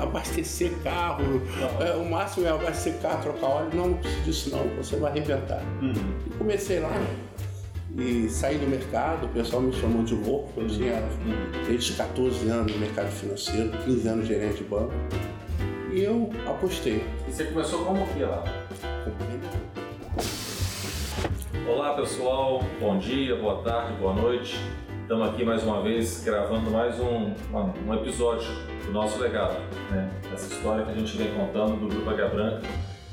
abastecer carro, é, o máximo é abastecer carro, trocar óleo. Não, não preciso disso não, você vai arrebentar. Uhum. E comecei lá e saí do mercado, o pessoal me chamou de louco, eu tinha desde 14 anos no mercado financeiro, 15 anos gerente de banco. E eu apostei. E você começou como que lá? Olá pessoal, bom dia, boa tarde, boa noite. Estamos aqui mais uma vez gravando mais um, um episódio do nosso legado, né? essa história que a gente vem contando do Grupo Águia Branca,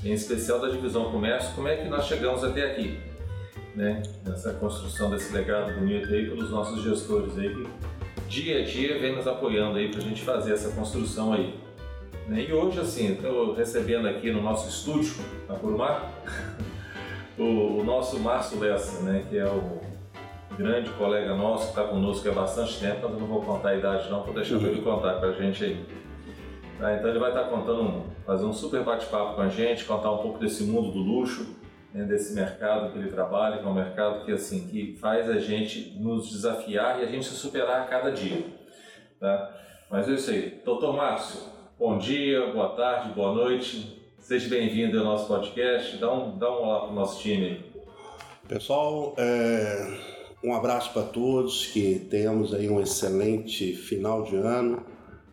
em especial da divisão comércio, como é que nós chegamos até aqui, né? nessa construção desse legado bonito aí pelos nossos gestores aí, que dia a dia vem nos apoiando aí para a gente fazer essa construção aí. Né? E hoje, assim, estou recebendo aqui no nosso estúdio, na Curumar, o, o, nosso Márcio Lessa, né? que é o grande colega nosso que está conosco há bastante tempo, mas eu não vou contar a idade não, vou deixar ele contar para a gente aí. Tá, então ele vai estar tá contando, fazer um super bate-papo com a gente, contar um pouco desse mundo do luxo, né, desse mercado que ele trabalha, que é um mercado que assim que faz a gente nos desafiar e a gente se superar a cada dia. Tá? Mas é isso aí. Doutor Márcio, bom dia, boa tarde, boa noite. Seja bem-vindo ao nosso podcast. Dá um, dá um olá para o nosso time. Pessoal, é, um abraço para todos, que tenhamos aí um excelente final de ano,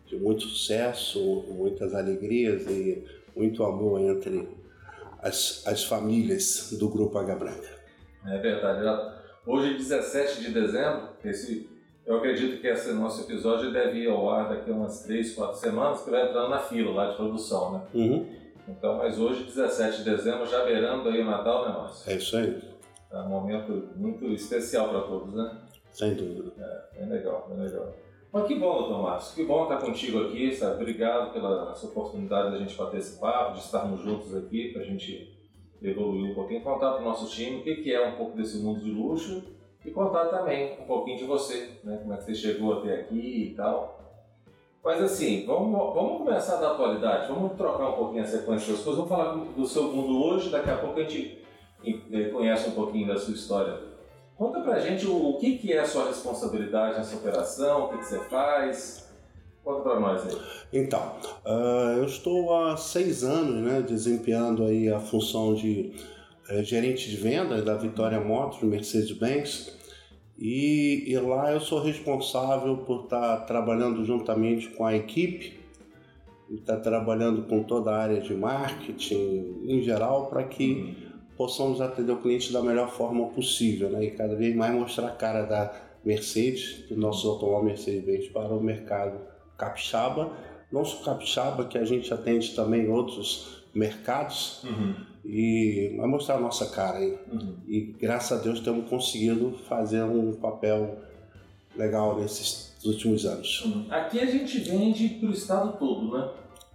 de muito sucesso, muitas alegrias e muito amor entre as, as famílias do Grupo H Branca. É verdade. Hoje, 17 de dezembro, esse, eu acredito que esse nosso episódio deve ir ao ar daqui a umas 3, 4 semanas, que vai entrar na fila lá de produção, né? Uhum. Então, mas hoje, 17 de dezembro, já beirando aí o Natal, né, Márcio? É isso aí. É um momento muito especial para todos, né? Sem dúvida. É, bem legal, bem legal. Mas que bom, doutor Márcio, que bom estar contigo aqui, sabe? Obrigado pela essa oportunidade da gente bater esse papo, de estarmos juntos aqui, para a gente evoluir um pouquinho, contar para o nosso time o que, que é um pouco desse mundo de luxo e contar também um pouquinho de você, né? Como é que você chegou até aqui e tal. Mas assim, vamos, vamos começar da atualidade, vamos trocar um pouquinho a sequência das coisas, vamos falar do seu mundo hoje, daqui a pouco a gente conhece um pouquinho da sua história. Conta pra gente o, o que, que é a sua responsabilidade nessa operação, o que, que você faz. Conta pra nós aí. Então, uh, eu estou há seis anos né, desempenhando aí a função de uh, gerente de venda da Vitória Motors, Mercedes-Benz. E, e, lá eu sou responsável por estar trabalhando juntamente com a equipe, estar trabalhando com toda a área de marketing em geral para que uhum possamos atender o cliente da melhor forma possível, né? E cada vez mais mostrar a cara da Mercedes, do nosso automóvel Mercedes-Benz para o mercado capixaba, só capixaba, que a gente atende também outros mercados uhum. e vai mostrar a nossa cara aí. Uhum. E graças a Deus temos conseguido fazer um papel legal nesses últimos anos. Uhum. Aqui a gente vende para o estado todo, né?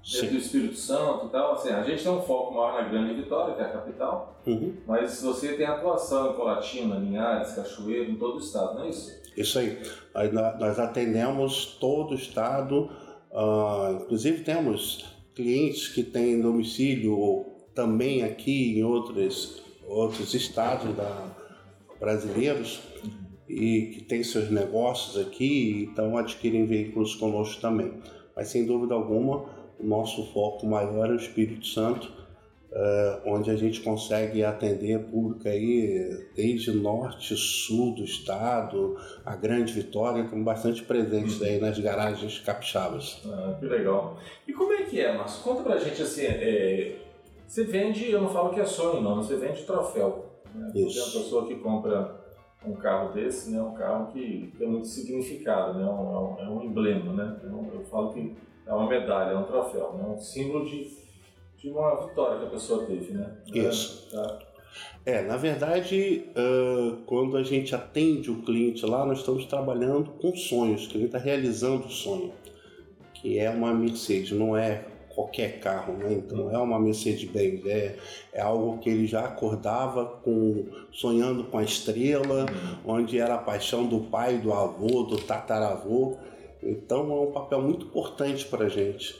Do Espírito Santo e tal. Assim, a gente tem um foco maior na Grande Vitória, que é a capital, uhum. mas você tem atuação em Colatina, Linhares, Cachoeiro, em todo o estado, não é isso? Isso aí. Nós atendemos todo o estado, uh, inclusive temos clientes que têm domicílio também aqui em outros, outros estados da, brasileiros e que têm seus negócios aqui, então adquirem veículos conosco também. Mas sem dúvida alguma, o nosso foco maior é o Espírito Santo, é, onde a gente consegue atender público aí desde norte, sul do estado, a Grande Vitória, com bastante presentes aí nas garagens capixabas. Ah, que legal. E como é que é, Márcio? Conta pra gente assim, é, você vende, eu não falo que é sonho não, você vende troféu. Né? Isso. Tem uma pessoa que compra um carro desse, né, um carro que tem muito significado, né, um, é um emblema, né? Eu, eu falo que é uma medalha, é um troféu, é né? um símbolo de, de uma vitória que a pessoa teve, né? Isso. É, tá. É, na verdade, uh, quando a gente atende o cliente lá, nós estamos trabalhando com sonhos, que ele está realizando o sonho, que é uma Mercedes, não é qualquer carro, né? Então é uma Mercedes-Benz, é, é algo que ele já acordava com sonhando com a estrela, uhum. onde era a paixão do pai, do avô, do tataravô. Então é um papel muito importante para a gente,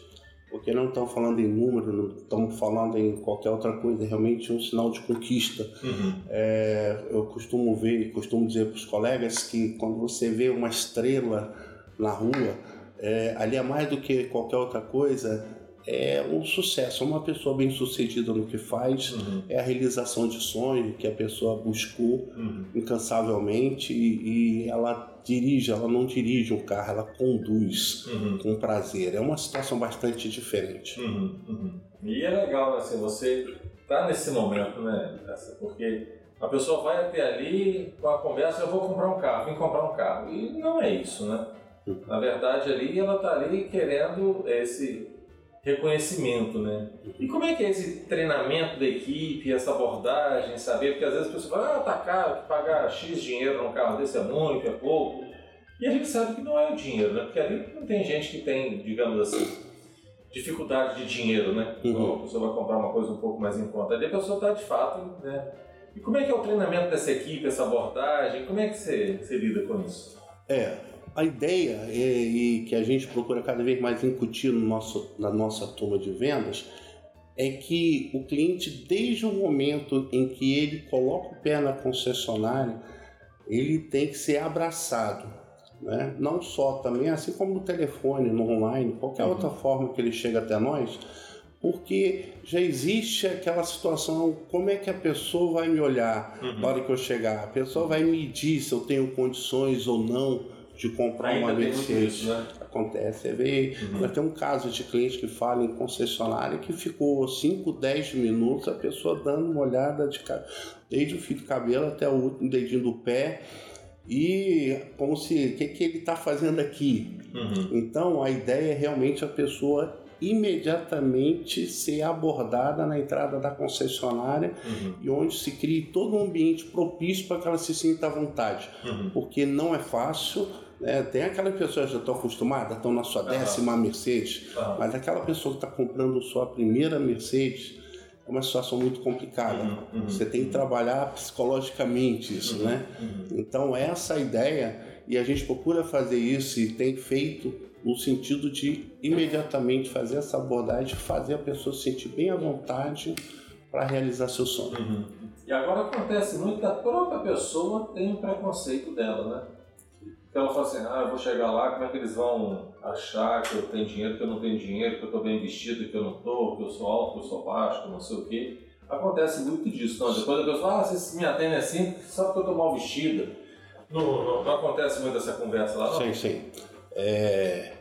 porque não estamos falando em número, não estamos falando em qualquer outra coisa, é realmente um sinal de conquista. Uhum. É, eu costumo ver, costumo dizer para os colegas que quando você vê uma estrela na rua, é, ali é mais do que qualquer outra coisa, é um sucesso. Uma pessoa bem sucedida no que faz uhum. é a realização de sonhos que a pessoa buscou uhum. incansavelmente e, e, ela dirige, ela não dirige um carro, ela conduz uhum. com prazer. É uma situação bastante diferente. Uhum. Uhum. E é legal, assim, você tá nesse momento, né? Porque a pessoa vai até ali com a conversa, eu vou comprar um carro, vim comprar um carro. E não é isso, né? Uhum. Na verdade, ali ela está ali querendo esse reconhecimento, né? E como é que é esse treinamento da equipe, essa abordagem, saber? Porque às vezes a pessoa fala, ah, tá caro, pagar X dinheiro num carro desse é muito, é pouco. E a gente sabe que não é o dinheiro, né? Porque ali não tem gente que tem, digamos assim, dificuldade de dinheiro, né? Uhum. Então a pessoa vai comprar uma coisa um pouco mais em conta. Ali a pessoa está de fato, né? E como é que é o treinamento dessa equipe, essa abordagem? Como é que você, você lida com isso? É, a ideia é, e que a gente procura cada vez mais incutir no nosso, na nossa turma de vendas é que o cliente, desde o momento em que ele coloca o pé na concessionária, ele tem que ser abraçado. Né? Não só também, assim como no telefone, no online, qualquer uhum. outra forma que ele chega até nós, porque já existe aquela situação, como é que a pessoa vai me olhar uhum. na hora que eu chegar? A pessoa vai medir se eu tenho condições ou não de comprar Ainda uma Mercedes. Né? Acontece, é ver. Uhum. Ter um caso de cliente que fala em concessionária que ficou 5, 10 minutos a pessoa dando uma olhada de desde o fio do cabelo até o último dedinho do pé e como se o que, que ele está fazendo aqui. Uhum. Então a ideia é realmente a pessoa imediatamente ser abordada na entrada da concessionária uhum. e onde se crie todo um ambiente propício para que ela se sinta à vontade, uhum. porque não é fácil é, tem aquelas pessoas que já estão acostumadas, estão na sua décima uhum. Mercedes, uhum. mas aquela pessoa que está comprando sua primeira Mercedes é uma situação muito complicada. Uhum, uhum, Você tem que trabalhar psicologicamente isso, uhum, né? Uhum. Então, essa é ideia, e a gente procura fazer isso e tem feito no sentido de imediatamente fazer essa abordagem, fazer a pessoa se sentir bem à vontade para realizar seu sonho. Uhum. E agora acontece muito que a própria pessoa tem um preconceito dela, né? Então ela fala assim, ah, eu vou chegar lá, como é que eles vão achar que eu tenho dinheiro, que eu não tenho dinheiro, que eu estou bem vestido, que eu não estou, que eu sou alto, que eu sou baixo, que eu não sei o quê. Acontece muito disso. Não? Depois a pessoa fala, ah, vocês me atendem assim só porque eu estou mal vestida. Não, não, não, acontece muito essa conversa lá, não? Sim, sim. É...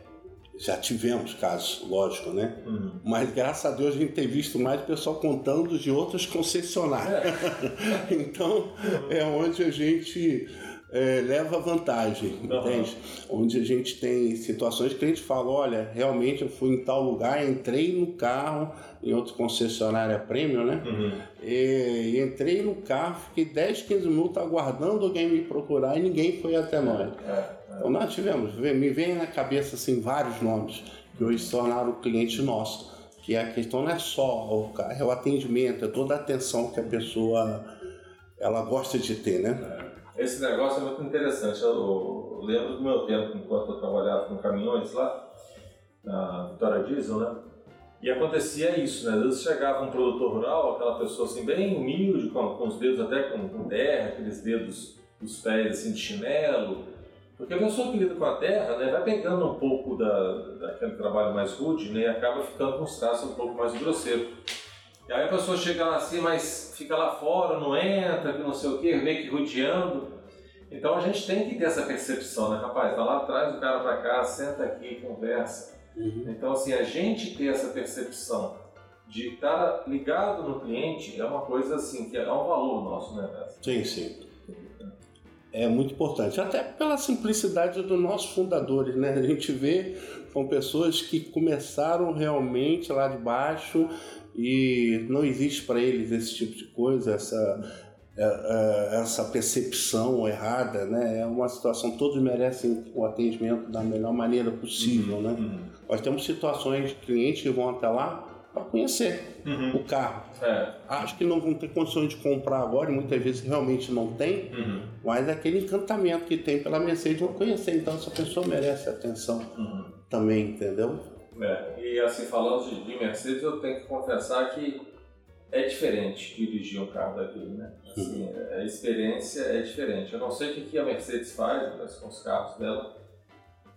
Já tivemos casos, lógico, né? Uhum. Mas graças a Deus a gente tem visto mais pessoal contando de outras concessionárias. É. então é onde a gente é, leva vantagem, uhum. entende? Onde a gente tem situações que a gente fala, olha, realmente eu fui em tal lugar, entrei no carro, em outra concessionária premium, né? Uhum. E, e, entrei no carro, fiquei 10, 15 minutos aguardando alguém me procurar e ninguém foi até nós. É, é. Então nós tivemos, me vem na cabeça assim vários nomes que hoje se tornaram cliente nosso. Que a questão não é só o carro, é o atendimento, é toda a atenção que a pessoa ela gosta de ter, né? Esse negócio é muito interessante. Eu, lembro do meu tempo, enquanto eu trabalhava com caminhões lá, na Vitória Diesel, né? E acontecia isso, né? Às vezes chegava um produtor rural, aquela pessoa assim, bem humilde, com, com os dedos até com, com terra, aqueles dedos dos pés assim de chinelo. Porque a pessoa que lida com a terra, né, vai pegando um pouco da, daquele trabalho mais rude né, e acaba ficando com os traços um pouco mais grosseiros. E aí a pessoa chega lá assim, mas fica lá fora, não entra, que não sei o que, meio que rodeando. Então a gente tem que ter essa percepção, né? Rapaz, tá lá atrás, o cara pra cá, senta aqui, conversa. Uhum. Então, assim, a gente ter essa percepção de estar ligado no cliente é uma coisa assim, que é um valor nosso, né? Sim, sim. É muito importante, até pela simplicidade dos nossos fundadores, né? A gente vê com pessoas que começaram realmente lá de baixo e não existe para eles esse tipo de coisa, essa, é, é, essa percepção errada, né? É uma situação, todos merecem o atendimento da melhor maneira possível, uhum, né? Uhum. Nós temos situações de clientes que vão até lá para conhecer uhum. o carro. É. Acho que não vão ter condições de comprar agora, e muitas vezes realmente não tem, uhum. mas é aquele encantamento que tem pela Mercedes vão conhecer, então essa pessoa merece atenção uhum. também, entendeu? É, e assim, falando de, de, Mercedes, eu tenho que confessar que é diferente dirigir um carro daquele, né? Assim, uhum. a experiência é diferente. Eu não sei o que a Mercedes faz com os carros dela,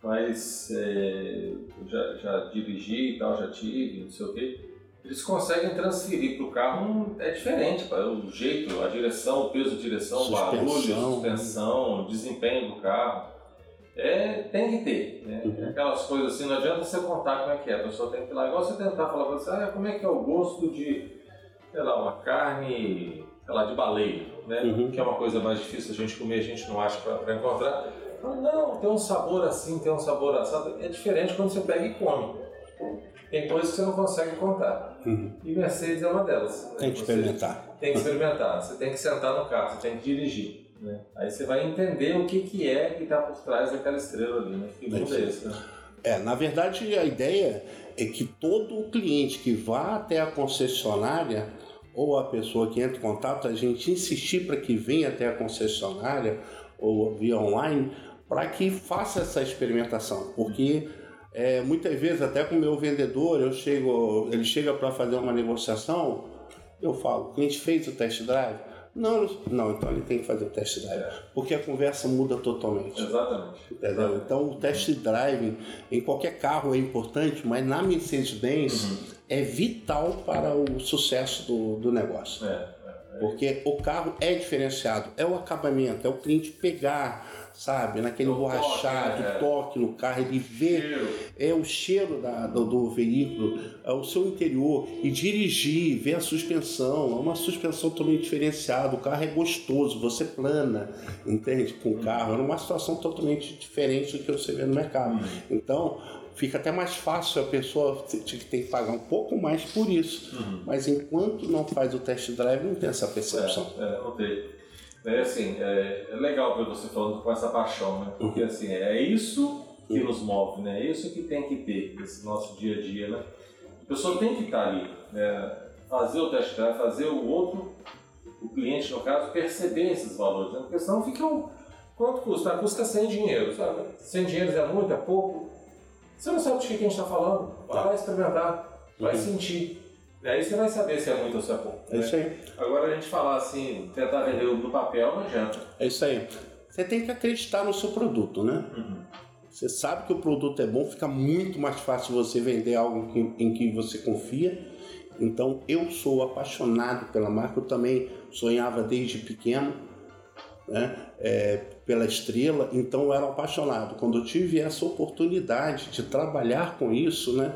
mas é, eu já, já dirigi e tal, já tive, não sei o quê. Eles conseguem transferir para o carro, é diferente, pá, o jeito, a direção, o peso de direção, o barulho, suspensão, o desempenho do carro. É, tem que ter, né? Uhum. Aquelas coisas assim, não adianta você contar como é que é, a pessoa tem que ir lá, igual você tentar falar para você, ah, como é que é o gosto de, sei lá, uma carne, sei lá, de baleia, né? Uhum. Que é uma coisa mais difícil a gente comer, a gente não acha para encontrar. Não, tem um sabor assim, tem um sabor assado. É diferente quando você pega e come. Tem coisas que você não consegue contar. Uhum. E Mercedes é uma delas. Tem que experimentar. Tem que experimentar. Você tem que sentar no carro, você tem que dirigir. Né? Aí você vai entender o que, que é que está por trás daquela estrela ali. Né? Que mundo é esse, né? É, na verdade, a ideia é que todo cliente que vá até a concessionária ou a pessoa que entra em contato, a gente insistir para que venha até a concessionária ou via online, para que faça essa experimentação, porque é, muitas vezes até com o meu vendedor eu chego, ele chega para fazer uma negociação, eu falo, o cliente fez o test drive? Não, não, então ele tem que fazer o test drive, é. porque a conversa muda totalmente. Exatamente. Então o test drive em qualquer carro é importante, mas na Mercedes-Benz uhum. é vital para o sucesso do, do negócio. É, é, é. Porque o carro é diferenciado, é o acabamento, é o cliente pegar sabe? Naquele o borrachado, toque, é. toque no carro, ele vê cheiro. é o cheiro da, do, do, veículo, é o seu interior e dirigir, ver a suspensão, é uma suspensão totalmente diferenciada, o carro é gostoso, você plana, entende? Com o carro, é uma situação totalmente diferente do que você vê no mercado. Hum. Então, fica até mais fácil a pessoa tem que pagar um pouco mais por isso. Uhum. Mas enquanto não faz o test drive, não tem essa percepção. É, é não tem. É, assim, é, é, legal ver você falando com essa paixão, né? Porque assim, é isso que nos move, né? É isso que tem que ter nesse nosso dia a dia, né? A pessoa tem que estar ali, né? fazer o test drive, fazer o outro, o cliente no caso, perceber esses valores, né? Porque senão fica um... Quanto custa? Ah, custa 100 dinheiro, sabe? 100 dinheiros é muito, é pouco? Você não sabe de que a gente está falando. Vai tá. experimentar, vai uhum. sentir. Aí você vai saber se é muito ou se é pouco. É isso aí. Agora a gente falar assim, tentar vender no papel não adianta. É isso aí. Você tem que acreditar no seu produto, né? Uhum. Você sabe que o produto é bom, fica muito mais fácil você vender algo em que você confia. Então eu sou apaixonado pela marca, eu também sonhava desde pequeno né? É, pela estrela, então eu era apaixonado. Quando eu tive essa oportunidade de trabalhar com isso, né?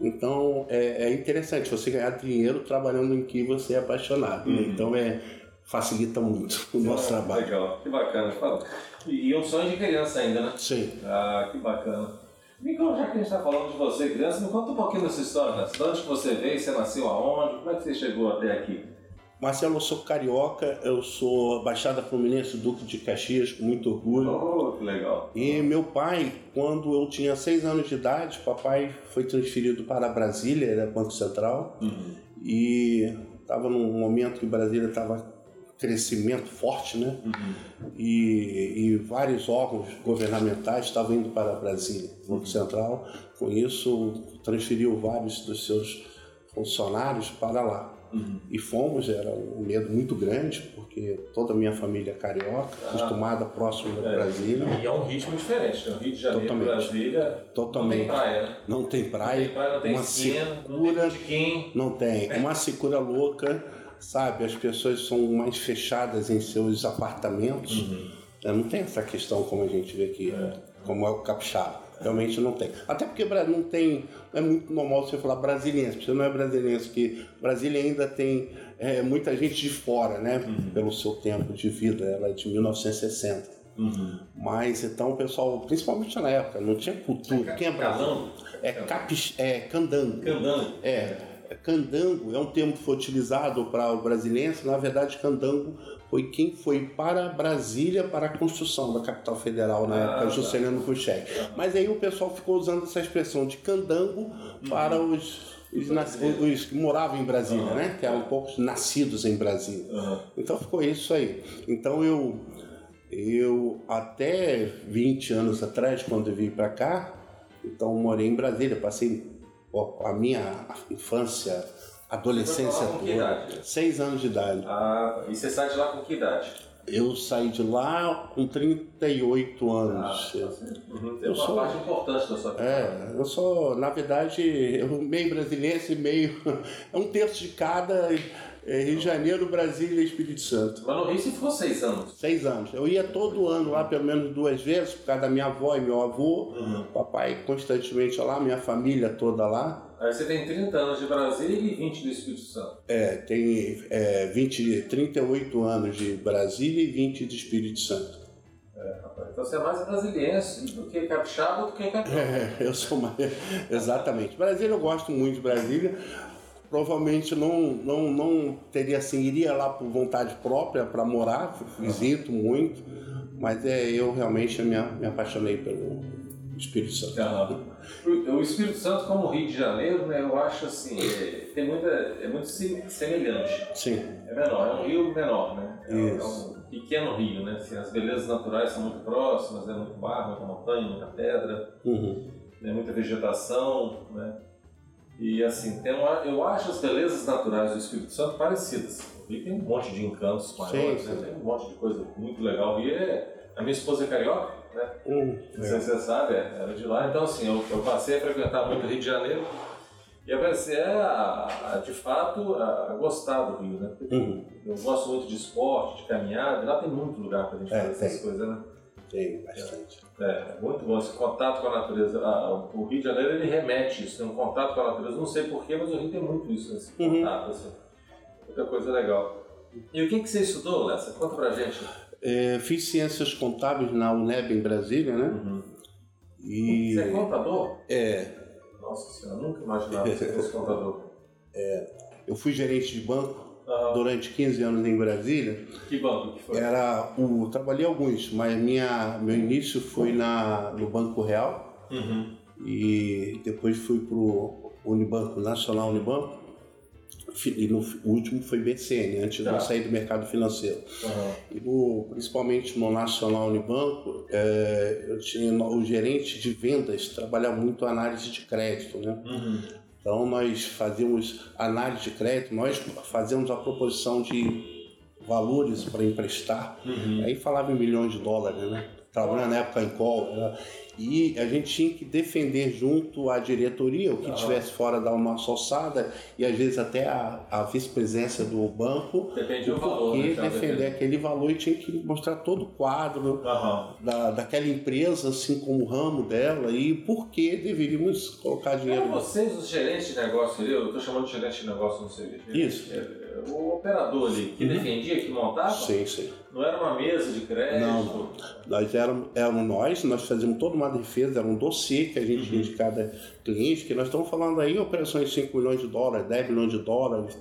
Então é, é, interessante você ganhar dinheiro trabalhando em que você é apaixonado. Né? Uhum. Então é, facilita muito o nosso ah, trabalho. Legal, que bacana. E um sonho de criança ainda, né? Sim. Ah, que bacana. Miguel, já que a gente está falando de você, criança, me conta um pouquinho dessa história, né? De onde você veio, você nasceu aonde, como é que você chegou até aqui? Marcelo, eu sou carioca, eu sou Baixada Fluminense, Duque de Caxias, com muito orgulho. Oh, que legal. E meu pai, quando eu tinha seis anos de idade, papai foi transferido para Brasília, era Banco Central, uhum. e estava num momento que Brasília estava crescimento forte, né? Uhum. E, e, vários órgãos governamentais estavam indo para Brasília, Banco uhum. Central. Com isso, transferiu vários dos seus funcionários para lá. Uhum. E fomos, era um medo muito grande, porque toda a minha família é carioca, ah, acostumada próximo da é, Brasília. E é um ritmo diferente, né? Rio de Janeiro, Totalmente. Brasília, Totalmente. não tem praia, né? Não tem praia, não tem, praia, não tem uma esquina, secura, não tem, não tem. Uma secura louca, sabe? As pessoas são mais fechadas em seus apartamentos. Uhum. Não tem essa questão como a gente vê aqui, é. como é o capixaba. Realmente não tem. Até porque não tem. Não é muito normal você falar brasiliense, você não é brasiliense, porque Brasília ainda tem é, muita gente de fora, né? Uhum. Pelo seu tempo de vida, ela é de 1960. Uhum. Mas então o pessoal, principalmente na época, não tinha cultura. É, Quem é brasileiro? É, capix, é candango. Candango. É. Candango é um termo que foi utilizado para o brasileiro. Na verdade, candango foi quem foi para Brasília para a construção da capital federal na ah, época, tá. Juscelino Kubitschek. Mas aí o pessoal ficou usando essa expressão de candango uhum. para os, os, os, que moravam em Brasília, uhum. né? Que eram poucos nascidos em Brasília. Uhum. Então ficou isso aí. Então eu, eu até 20 anos atrás, quando eu vim para cá, então morei em Brasília, passei a minha infância adolescência com que idade? Seis anos de idade. Ah, e você sai de lá com que idade? Eu saí de lá com 38 anos. Ah, uhum. Tem Eu uma sou- parte importante da sua vida. É, eu sou, na verdade, eu meio brasileiro e meio. É um terço de cada é, Rio de Janeiro, Brasília e Espírito Santo. Mas no Rio você ficou seis anos. Seis anos. Eu ia todo ano lá, pelo menos duas vezes, por causa da minha avó e meu avô. Uhum. Papai constantemente lá, minha família toda lá. Aí você tem 30 anos de Brasília e 20 do Espírito Santo. É, tem é, 20, 38 anos de Brasília e 20 de Espírito Santo. Rapaz, Então você é mais brasiliense do que capixaba do que capixaba. É, eu sou mais. Exatamente. Brasília, eu gosto muito de Brasília. Provavelmente não, não, não teria assim, iria lá por vontade própria para morar, visito muito, mas é, eu realmente me, me apaixonei pelo Espírito Santo. Aham. O Espírito Santo, como o Rio de Janeiro, né, eu acho assim, é, tem muita, é muito semelhante. Sim, É menor, é um rio menor, né? É, um- é um pequeno rio, né? Assim, as belezas naturais são muito próximas, é muito mar, muita montanha, muita pedra, uhum. né? muita vegetação, né? E assim, tem uma, eu acho as belezas naturais do Espírito Santo parecidas. Rio tem um monte de encantos maiores, Sim, né? sim. tem um monte de coisa muito legal. Rio é... A minha esposa é carioca, né? Hum, Não sei se você sabe, é, era de lá. Então, assim, eu, eu passei a frequentar muito o Rio de Janeiro e eu comecei a, a, de fato, a, a gostar do Rio, né? Uhum. eu gosto muito de esporte, de caminhada, lá tem muito lugar pra gente É, fazer essas tem. coisas, né? Tem bastante. É, muito bom esse contato com a natureza. O Rio de Janeiro, ele remete isso, tem um contato com a natureza. Não sei porquê, mas o Rio tem muito isso, esse Uhum. contato, assim. Muita coisa legal. E o que, que você estudou, Lessa? Conta pra gente. É, fiz ciências contábeis na UNEB em Brasília, né? E Você é contador? é, Nossa senhora, nunca imaginava que você fosse contador. eu fui gerente de banco Ah, durante 15 anos em Brasília. que banco que foi? Era o trabalhei alguns, mas minha meu início foi na no Banco Real Uhum. e depois fui pro Unibanco Nacional Unibanco. E no, o último foi BCN, antes de Tá. eu sair do mercado financeiro. Aham. E no, principalmente no Nacional Unibanco, é, eu tinha o gerente de vendas trabalhava muito análise de crédito, né? Uhum. Então nós fazíamos análise de crédito, nós fazíamos a proposição de valores para emprestar. Uhum. Aí falava em milhões de dólares, né? Trabalhando na época em call. né? E a gente tinha que defender junto à diretoria, o que estivesse fora da nossa alçada, e às vezes até a, a vice-presidência do banco, Depende do valor. né, e defender defende. aquele valor e tinha que mostrar todo o quadro Aham. da, daquela empresa, assim como o ramo dela, e por que deveríamos colocar dinheiro. Eram vocês os gerentes de negócio eu estou chamando de gerente de negócio no serviço. Isso. É, O operador ali, que Uhum. defendia, que montava, Sim, sim. não era uma mesa de crédito. Não. Nós éramos, éramos nós, nós fazíamos toda uma defesa, era um dossiê que a gente Uhum. tinha de cada cliente, que nós estamos falando aí operações de 5 milhões de dólares, 10 milhões de dólares,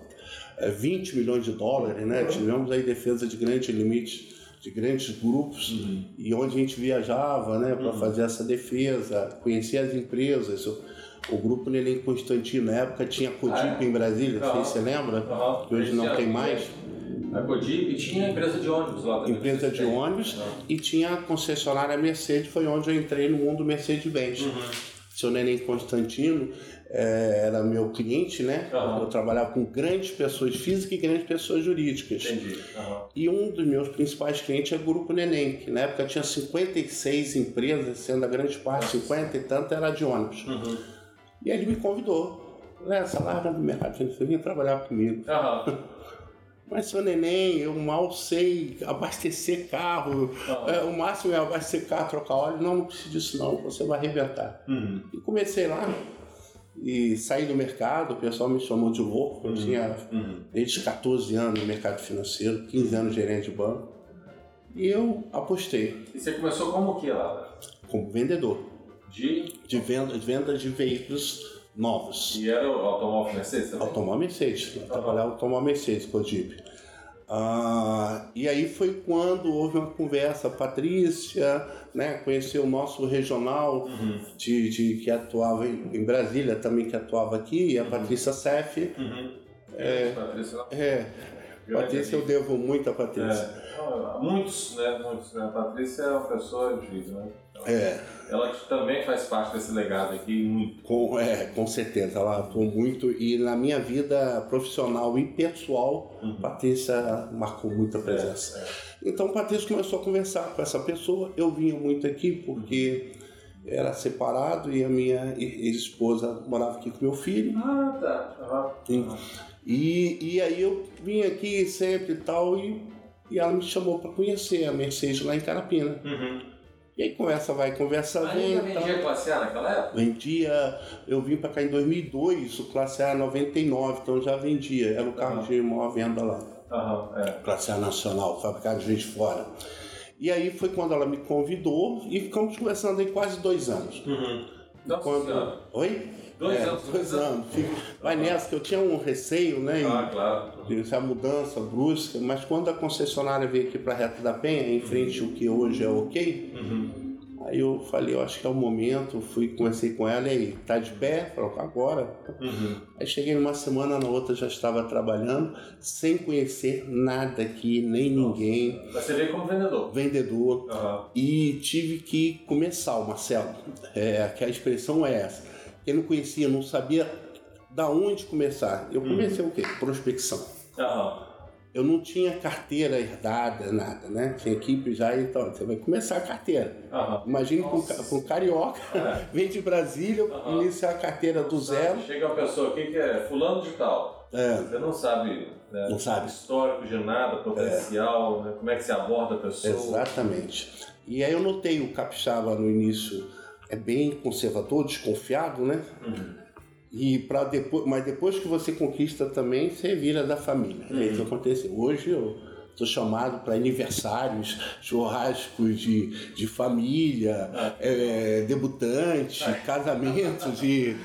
eh, 20 milhões de dólares, né? Uhum. Tivemos aí defesa de grandes limites, de grandes grupos, e onde a gente viajava, né, para Uhum. fazer essa defesa, conhecer as empresas. O grupo Neném Constantino, na época, tinha Codip Ah, é? em Brasília, não sei se você lembra, que hoje não Tinha- tem mais. A Codip tinha a empresa de ônibus lá também. Empresa de ônibus e tinha a concessionária Mercedes, foi onde eu entrei no mundo Mercedes-Benz. Uhum. Seu Neném Constantino eh, era meu cliente, né? Aham. Eu trabalhava com grandes pessoas físicas e grandes pessoas jurídicas. Entendi. Aham. E um dos meus principais clientes é o Grupo Neném, que na época tinha 56 empresas, sendo a grande parte, 50 e tanto, era de ônibus. Uhum. E ele me convidou. Essa larga do mercado financeiro, vinha trabalhar comigo. Aham. Mas, seu neném, eu mal sei abastecer carro. Aham. É, o máximo é abastecer carro, trocar óleo. Não, não precisa disso não, você vai arrebentar. Uhum. E comecei lá e saí do mercado, o pessoal me chamou de louco. Eu tinha Uhum. desde 14 anos no mercado financeiro, 15 anos gerente de banco. E eu apostei E você começou como o que lá? como vendedor De. de venda, de venda de veículos novos. E era o automóvel Mercedes também? Automóvel Mercedes, eu trabalhava automóvel Mercedes com Jeep. Ah, e aí foi quando houve uma conversa, a Patrícia, né, conheceu o nosso regional Uhum. de, de- que atuava em, em Brasília, também que atuava aqui, e a Patrícia Sef, Uhum. É. Patrícia é, Patrícia, eu devo muito a Patrícia. É. Muitos, né? Muitos, né? A Patrícia é uma pessoa incrível, né? É. Ela também faz parte desse legado aqui, muito. Com, é, com certeza, ela atuou muito e na minha vida profissional e pessoal, uhum. Patrícia marcou muita presença. É, é. Então, Patrícia começou a conversar com essa pessoa. Eu vinha muito aqui porque era separado e a minha ex-esposa morava aqui com meu filho. Ah, tá. Uhum. E, e aí eu vim aqui sempre e tal, e, e ela me chamou para conhecer a Mercedes lá em Carapina. Uhum. E aí conversa vai, conversa vem. Ainda vendia tal. classe A naquela época? Vendia, eu vim para cá em 2002, o classe A 99, então já vendia, era o carro uhum. de maior venda lá. Uhum, é. Classe A nacional, fabricado de gente fora. E aí foi quando ela me convidou e ficamos conversando aí quase dois anos. Uhum. Quando... Oi? Dois é, anos. Dois anos. Vai nessa, que eu tinha um receio, né? Ah, claro. Essa mudança brusca, mas quando a concessionária veio aqui para a Reta da Penha, em frente ao que hoje é ok, uhum. Aí eu falei, eu acho que é o momento, fui, conversei com ela e aí, tá de pé? Falou, agora. Uhum. Aí cheguei numa semana, na outra já estava trabalhando, sem conhecer nada aqui, nem Nossa. ninguém. Você veio como vendedor? Vendedor. Uhum. E tive que começar, o Marcelo. É, que a expressão é essa eu não conhecia, não sabia da onde começar. Eu comecei uhum. o quê? Prospecção. Uhum. Eu não tinha carteira herdada, nada, né? Tinha equipe já, então você vai começar a carteira. Uhum. Imagine com, com carioca, é. vem de Brasília, uhum. iniciar a carteira do zero. Chega uma pessoa aqui que é fulano de tal. É. Você não sabe, né? não sabe histórico de nada, potencial, é. né? como é que se aborda a pessoa. Exatamente. E aí eu notei o capixaba no início é bem conservador, desconfiado, né? Uhum. E para depois, mas depois que você conquista também, você vira da família. Uhum. É isso que acontece. Hoje eu sou chamado para aniversários, churrascos de, de família, ah. é, debutante, ah. casamentos e,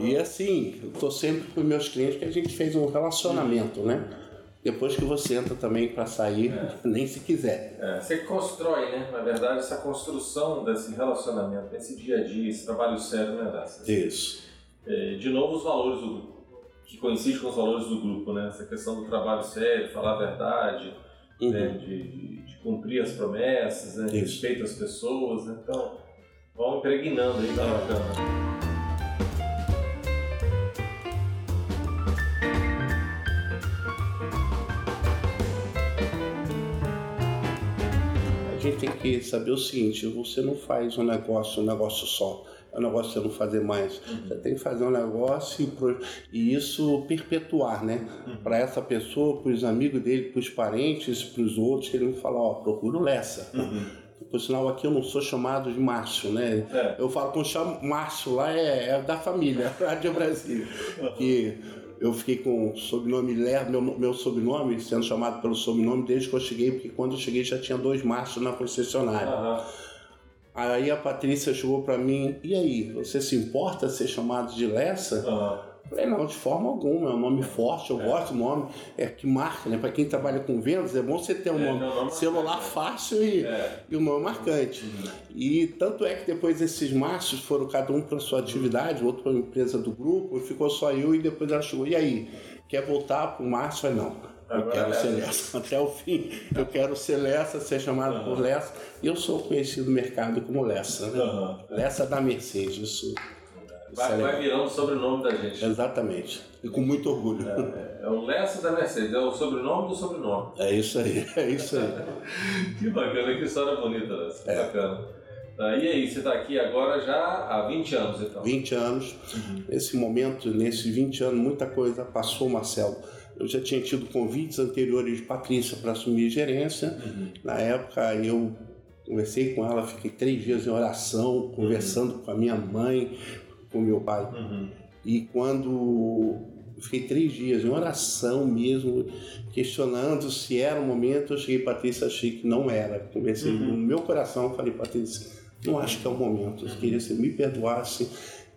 e assim, eu estou sempre com meus clientes que a gente fez um relacionamento, né? Depois que você entra também para sair, é. nem se quiser. É, você constrói, né? Na verdade, essa construção desse relacionamento, desse dia a dia, esse trabalho sério, né, Dácia? Isso. É, de novo, os valores do grupo, que coincide com os valores do grupo, né? Essa questão do trabalho sério, falar a verdade, uhum. né? de, de, de, cumprir as promessas, né? de respeito às pessoas. Né? Então, vamos impregnando aí, tá bacana. gente tem que saber o seguinte: você não faz um negócio, um negócio só. É um negócio você não fazer mais. Uhum. Você tem que fazer um negócio e, e isso perpetuar, né? Uhum. Para essa pessoa, para os amigos dele, para os parentes, para os outros, que ele fala: ó, procura o Lessa. Uhum. Por sinal, aqui eu não sou chamado de Márcio, né? É. Eu falo com chamo Márcio lá é, é da família, Rádio Brasil. Que eu fiquei com o sobrenome Ler, meu, meu sobrenome, sendo chamado pelo sobrenome desde que eu cheguei, porque quando eu cheguei já tinha dois Márcios na concessionária. Uhum. Aí a Patrícia chegou para mim, e aí, você se importa ser chamado de Lessa? Uhum. Falei, não, de forma alguma, é um nome forte, eu é. gosto do nome, é que marca, né? Para quem trabalha com vendas, é bom você ter um é, nome, nome celular marcante, fácil e, é. e um nome marcante. Uhum. E tanto é que depois esses márcios foram cada um para sua atividade, outro para a empresa do grupo, e ficou só eu e depois ela chegou, e aí, quer voltar para o Márcio? Falei, não, eu quero ser Lessa até o fim. Eu quero ser Lessa, ser chamado uhum. por Lessa. Eu sou conhecido no mercado como Lessa, né? Uhum. Lessa da Mercedes. Isso Vai, vai virando o sobrenome da gente. Exatamente. E com muito orgulho. É, é, é o Lessa da Mercedes, é o sobrenome do sobrenome. É isso aí, é isso aí. que bacana, que história bonita, Lessa. É. bacana. Tá, e aí, você está aqui agora já há 20 anos, então? 20 anos. Uhum. Nesse momento, nesses 20 anos, muita coisa passou, Marcelo. Eu já tinha tido convites anteriores de Patrícia para assumir gerência. Uhum. Na época, eu conversei com ela, fiquei três dias em oração, conversando uhum. com a minha mãe, com meu pai. Uhum. E quando fiquei três dias em oração mesmo, questionando se era o momento, eu cheguei, Patrícia, achei que não era. Conversei uhum. no meu coração, falei, Patrícia, não acho que é o momento. Eu queria que você me perdoasse.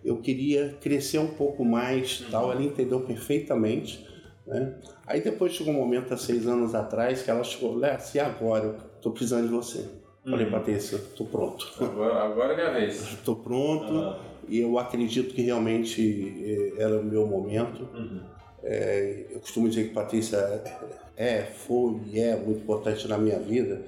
Eu queria crescer um pouco mais, uhum. tal. Ela entendeu perfeitamente. Né? Aí depois chegou um momento, há seis anos atrás, que ela chegou, Léo, e agora? Eu tô precisando de você. Falei, uhum. Patrícia, tô pronto. Agora, agora é minha vez. tô pronto. Uhum e eu acredito que realmente eh, era o meu momento. Uhum. É, eu costumo dizer que Patrícia é, foi e é muito importante na minha vida.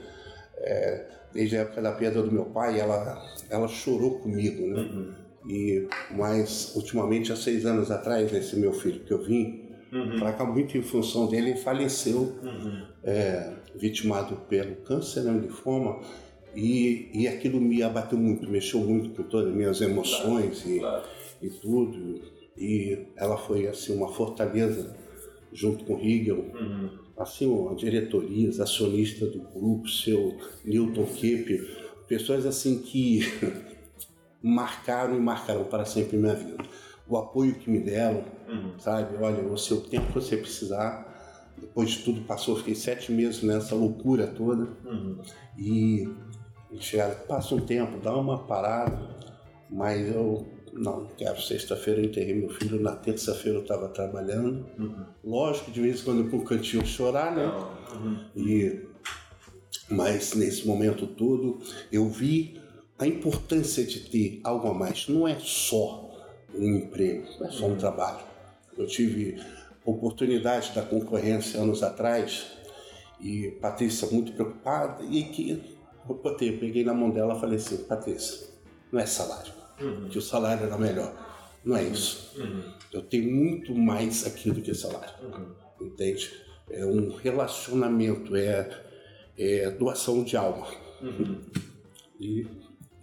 É, desde a época da perda do meu pai, ela, ela chorou comigo, né? Uhum. E, mas, ultimamente, há seis anos atrás, esse meu filho que eu vim uhum. para cá muito em função dele, ele faleceu, uhum. é, vitimado pelo câncer, né, linfoma, e, e aquilo me abateu muito, mexeu muito com todas as minhas emoções claro, e, claro. e tudo. E ela foi, assim, uma fortaleza junto com o Hegel. Uhum assim, a diretoria, os acionistas do grupo, seu Newton Kepp, pessoas assim que marcaram e marcaram para sempre minha vida. O apoio que me deram, uhum. sabe? Olha, você o tempo que você precisar. Depois de tudo passou, fiquei sete meses nessa loucura toda. Uhum. E chegaram, passa um tempo, dá uma parada, mas eu não quero. Sexta-feira eu enterrei meu filho, na terça-feira eu estava trabalhando. Uhum. Lógico, de vez em quando com o cantinho chorar, né? Uhum. E, mas nesse momento todo eu vi a importância de ter algo a mais. Não é só um emprego, não é só um uhum. trabalho. Eu tive oportunidade da concorrência anos atrás e Patrícia muito preocupada e que eu botei, eu peguei na mão dela e falei assim, Patrícia, não é salário uhum. que o salário era melhor. Não é uhum. isso. Uhum. Eu tenho muito mais aqui do que salário. Uhum. Entende? É um relacionamento, é, é doação de alma. Uhum. E,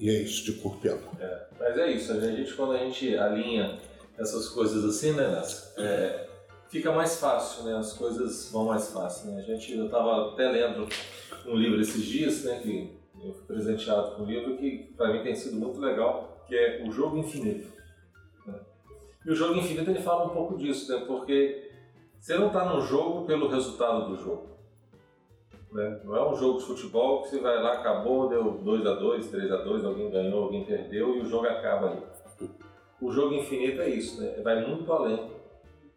e, é isso de corpo e alma. É, mas é isso, a gente quando a gente alinha essas coisas assim, né, Nessa? É, fica mais fácil, né? As coisas vão mais fácil, né? A gente, eu estava até lendo um livro esses dias, né, que eu fui presenteado com um livro que para mim tem sido muito legal, que é o jogo infinito. Né? E o jogo infinito ele fala um pouco disso, né? porque você não está no jogo pelo resultado do jogo. Né? Não é um jogo de futebol que você vai lá, acabou, deu 2 a 2 3 a 2 alguém ganhou, alguém perdeu e o jogo acaba aí. O jogo infinito é isso, né? vai muito além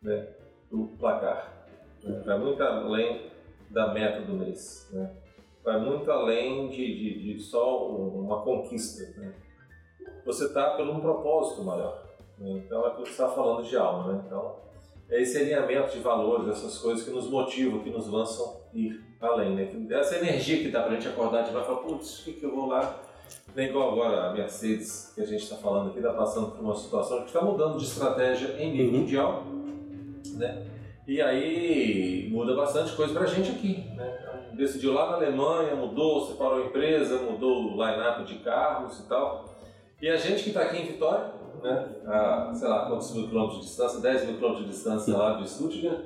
né? do placar, né? vai muito além da meta do mês, né? vai muito além de, de, de só uma conquista. Né? você está por um propósito maior. Né? Então é aquilo que você está falando de alma. Né? Então é esse alinhamento de valores, essas coisas que nos motivam, que nos lançam ir além. Né? Essa energia que dá para a gente acordar de lá e falar, putz, o que, que eu vou lá? Nem igual agora a Mercedes, que a gente está falando aqui, está passando por uma situação que está mudando de estratégia em nível uhum. mundial. Né? E aí muda bastante coisa para a gente aqui. Né? Decidiu lá na Alemanha, mudou, separou a empresa, mudou o line-up de carros e tal. E a gente que está aqui em Vitória, né, a, sei lá, quantos mil quilômetros de distância, 10 mil quilômetros de distância lá de Stuttgart,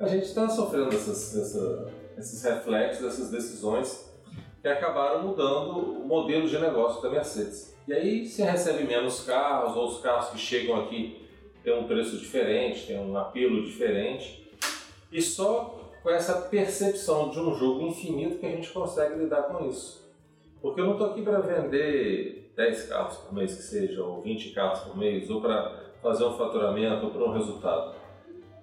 a gente está sofrendo essas, essa, esses reflexos, essas decisões que acabaram mudando o modelo de negócio da Mercedes. E aí se recebe menos carros, ou os carros que chegam aqui têm um preço diferente, têm um apelo diferente. E só com essa percepção de um jogo infinito que a gente consegue lidar com isso. Porque eu não estou aqui para vender 10 carros por mês que seja, ou 20 carros por mês, ou para fazer um faturamento, ou para um resultado.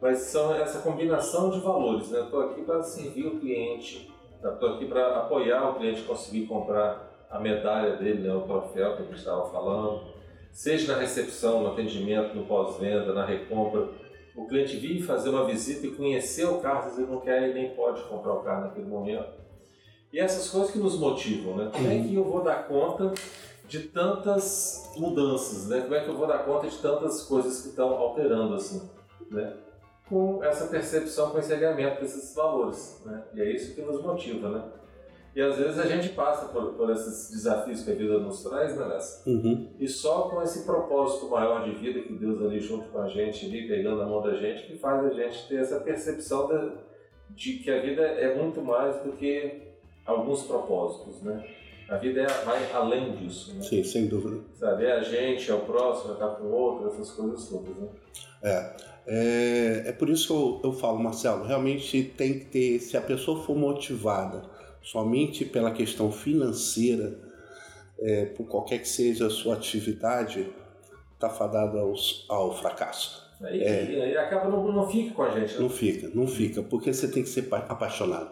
Mas são essa combinação de valores, né? Estou aqui para servir o cliente, estou aqui para apoiar o cliente conseguir comprar a medalha dele, né? o troféu que a gente estava falando, seja na recepção, no atendimento, no pós-venda, na recompra. O cliente vir fazer uma visita e conhecer o carro, às vezes ele não quer e nem pode comprar o carro naquele momento. E essas coisas que nos motivam, né? Como é que eu vou dar conta de tantas mudanças, né? Como é que eu vou dar conta de tantas coisas que estão alterando assim, né? Com essa percepção, com esse alinhamento desses valores, né? E é isso que nos motiva, né? E às vezes a gente passa por, por esses desafios que a vida nos traz, né, Nessa? Uhum. E só com esse propósito maior de vida que Deus ali junto com a gente, ali pegando a mão da gente, que faz a gente ter essa percepção de, de que a vida é muito mais do que alguns propósitos, né? A vida é, vai além disso, né? Sim, sem dúvida. Sabe, é a gente, é o próximo, é estar com o outro, essas coisas todas, né? É, é, é por isso que eu, eu falo, Marcelo, realmente tem que ter, se a pessoa for motivada somente pela questão financeira, é, por qualquer que seja a sua atividade, está fadada aos, ao fracasso. Aí, é, aí acaba não, não fica com a gente. Né? Não fica, não fica, porque você tem que ser apaixonado.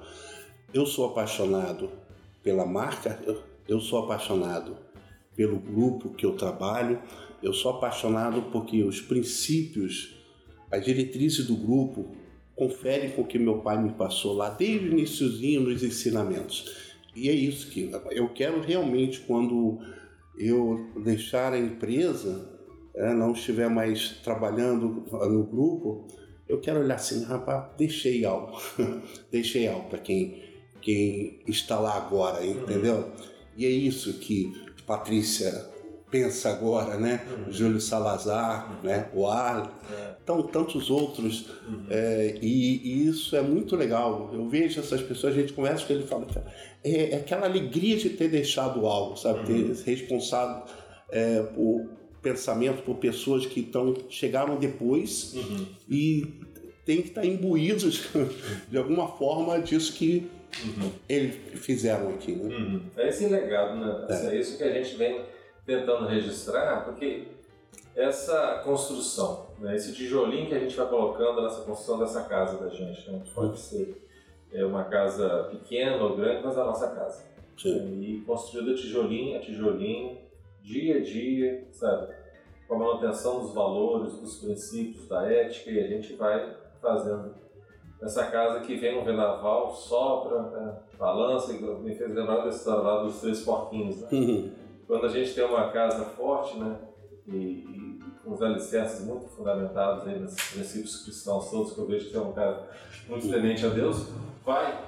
Eu sou apaixonado pela marca, eu, eu sou apaixonado pelo grupo que eu trabalho, eu sou apaixonado porque os princípios as diretrizes do grupo conferem com o que meu pai me passou lá desde o iníciozinho nos ensinamentos. E é isso que eu quero realmente quando eu deixar a empresa, é, não estiver mais trabalhando no grupo, eu quero olhar assim, rapaz, deixei algo, deixei algo para quem, quem está lá agora, entendeu? Uhum. E é isso que Patrícia pensa agora, né? Uhum. Júlio Salazar, uhum. né? O Arlen, é. então tantos outros, uhum. é, e, e, isso é muito legal. Eu vejo essas pessoas, a gente conversa com ele e fala, é, é aquela alegria de ter deixado algo, sabe? Ter uhum. responsável é, por pensamento por pessoas que estão chegaram depois uhum. e tem que estar imbuídos de alguma forma disso que uhum. eles fizeram aqui. Né? É esse legado, né? É. é isso que a gente vem tentando registrar, porque essa construção, né, esse tijolinho que a gente vai colocando nessa construção dessa casa da gente, né, pode ser é uma casa pequena ou grande, mas é a nossa casa. Sim. E construída tijolinho a tijolinho, dia a dia, sabe? Com a manutenção dos valores, dos princípios, da ética, e a gente vai fazendo essa casa que vem um vendaval, sopra, né, balança, me fez lembrar desse lá dos três porquinhos, né? Quando a gente tem uma casa forte, né, e, e com os alicerces muito fundamentados aí nesses princípios cristãos todos, que eu vejo que é um cara muito temente a Deus, vai,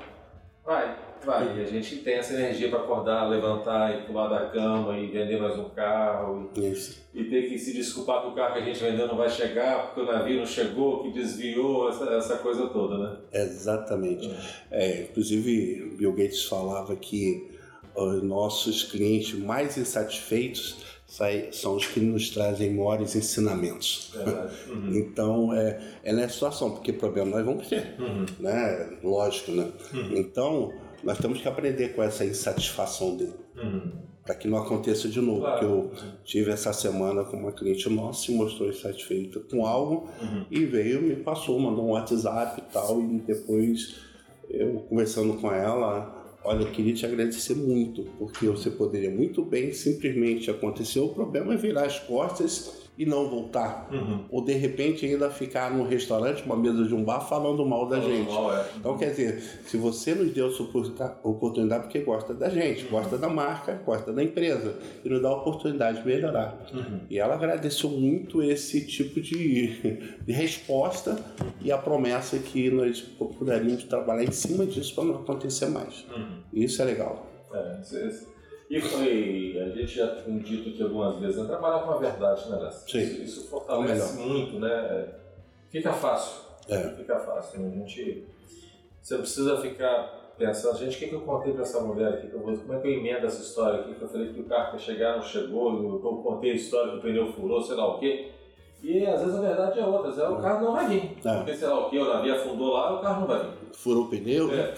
vai, vai. E a gente tem essa energia para acordar, levantar e pular da cama e vender mais um carro e, e, ter que se desculpar que o carro que a gente vendeu não vai chegar porque o navio não chegou, que desviou, essa, essa coisa toda, né? Exatamente. É. É, inclusive, Bill Gates falava que os nossos clientes mais insatisfeitos são os que nos trazem maiores ensinamentos. Uhum. então, é, é nessa situação, porque problema nós vamos ter, uhum. né? Lógico, né? Uhum. Então, nós temos que aprender com essa insatisfação dele. Uhum. Para que não aconteça de novo. Claro. Porque eu tive essa semana com uma cliente nossa se mostrou insatisfeita com algo uhum. e veio, me passou, mandou um WhatsApp e tal, e depois eu conversando com ela, Olha, eu queria te agradecer muito, porque você poderia muito bem simplesmente acontecer o problema e virar as costas e não voltar. Uhum. Ou de repente ainda ficar num restaurante, uma mesa de um bar, falando mal da falando gente. Mal, é. Então, quer dizer, se você nos deu essa oportunidade porque gosta da gente, uhum. gosta da marca, gosta da empresa, e nos dá a oportunidade de melhorar. Uhum. E ela agradeceu muito esse tipo de, de resposta e a promessa que nós procuraríamos trabalhar em cima disso para não acontecer mais. Uhum. Isso é legal. É, é e foi, a gente já tem dito aqui algumas vezes, é trabalhar com a verdade, né? Sim. Isso, isso fortalece muito, né? Fica fácil. É. Fica fácil. Né? A gente. Você precisa ficar pensando, gente, o que, que eu contei para essa mulher aqui? Como é que eu emendo essa história aqui? Que eu falei que o carro ia chegar, não chegou, eu contei a história do pneu furou, sei lá o quê. E às vezes a verdade é outra, às vezes, o carro não vai vir. É. Porque sei lá o que, o navio afundou lá, o carro não vai vir. Furou o pneu? É,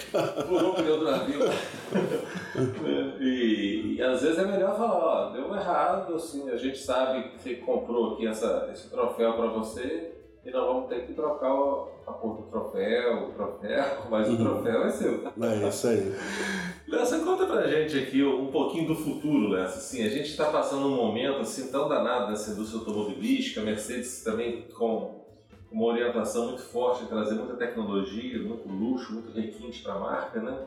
furou o pneu do navio. e, e, às vezes é melhor falar, ó, deu errado, assim, a gente sabe que você comprou aqui essa, esse troféu para você e nós vamos ter que trocar a cor do troféu, o troféu, mas o troféu é seu. É isso aí. Lessa, conta pra gente aqui um pouquinho do futuro, Lessa. Assim, a gente está passando um momento assim, tão danado nessa indústria automobilística, a Mercedes também com uma orientação muito forte, trazer muita tecnologia, muito luxo, muito requinte para a marca, né?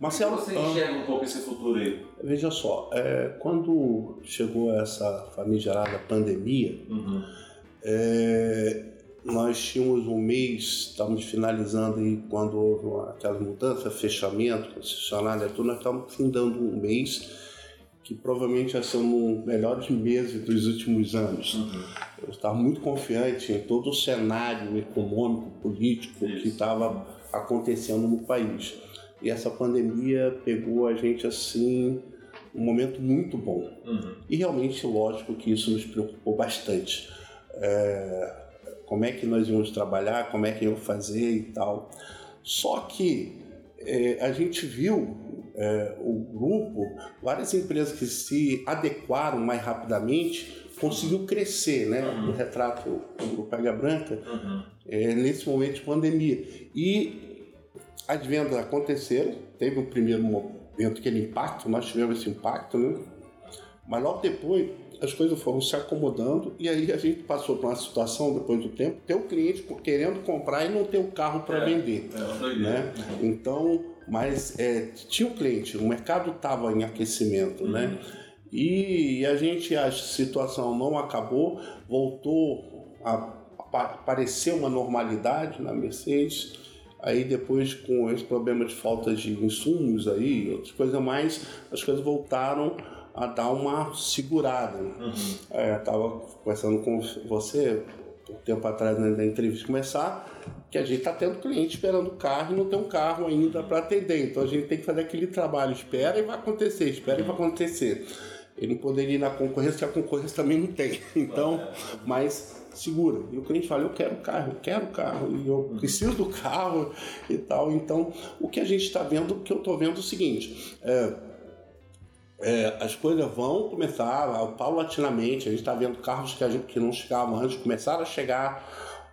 Marcelo, você enxerga um pouco esse futuro aí? Veja só, é, quando chegou essa famigerada pandemia, uhum é, nós tínhamos um mês, estamos finalizando aí quando houve aquela mudança, fechamento, concessionária, tudo, nós estamos findando um mês que provavelmente vai ser um dos melhores meses dos últimos anos. Uhum. Eu estava muito confiante em todo o cenário econômico, político Isso. que estava acontecendo no país. E essa pandemia pegou a gente assim um momento muito bom. Uhum. E realmente, lógico que isso nos preocupou bastante é, como é que nós íamos trabalhar, como é que íamos fazer e tal. Só que é, a gente viu é, o grupo, várias empresas que se adequaram mais rapidamente, conseguiu crescer, né? Uhum. O retrato do Grupo Águia Branca, uhum. é, nesse momento de pandemia. E as vendas aconteceram, teve o primeiro momento, aquele impacto, nós tivemos esse impacto, né? Mas logo depois as coisas foram se acomodando e aí a gente passou por uma situação depois do tempo, ter o cliente querendo comprar e não ter o carro para É, vender. É, Né? Então, mas é, tinha o cliente, o mercado estava em aquecimento, né? E a gente, a situação não acabou, voltou a aparecer uma normalidade na Mercedes. Aí depois, com esse problema de falta de insumos aí, outras coisas mais, as coisas voltaram a dar uma segurada. Uhum. É, estava conversando com você um tempo atrás né, da entrevista começar, que a gente está tendo cliente esperando o carro e não tem um carro ainda para atender. Então a gente tem que fazer aquele trabalho, espera e vai acontecer, espera e vai acontecer. Ele não poderia ir na concorrência, porque a concorrência também não tem. Então, mas segura. E o cliente fala, eu quero o carro, eu quero o carro, e eu preciso do carro e tal. Então, o que a gente está vendo, o que eu estou vendo é o seguinte, é, é, as coisas vão começar paulatinamente. A gente está vendo carros que, a gente, que não chegavam antes começaram a chegar,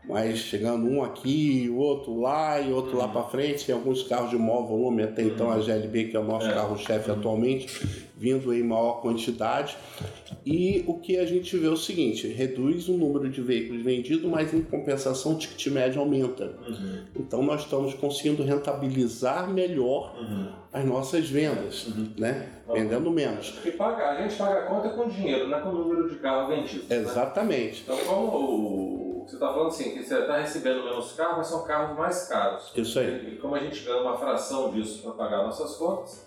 mas chegando um aqui, o outro lá e outro lá para frente. Tem alguns carros de maior volume, até então a GLB, que é o nosso É. carro-chefe atualmente, vindo em maior quantidade. E o que a gente vê é o seguinte: reduz o número de veículos vendidos, mas em compensação o ticket médio aumenta. Uhum. Então nós estamos conseguindo rentabilizar melhor Uhum. as nossas vendas, né? Vendendo menos. Porque paga, a gente paga a conta com dinheiro, não é com o número de carro vendido. né? Exatamente. Então, como o, você está falando assim, que você está recebendo menos carros, mas são carros mais caros. Isso aí. E como a gente ganha uma fração disso para pagar nossas contas,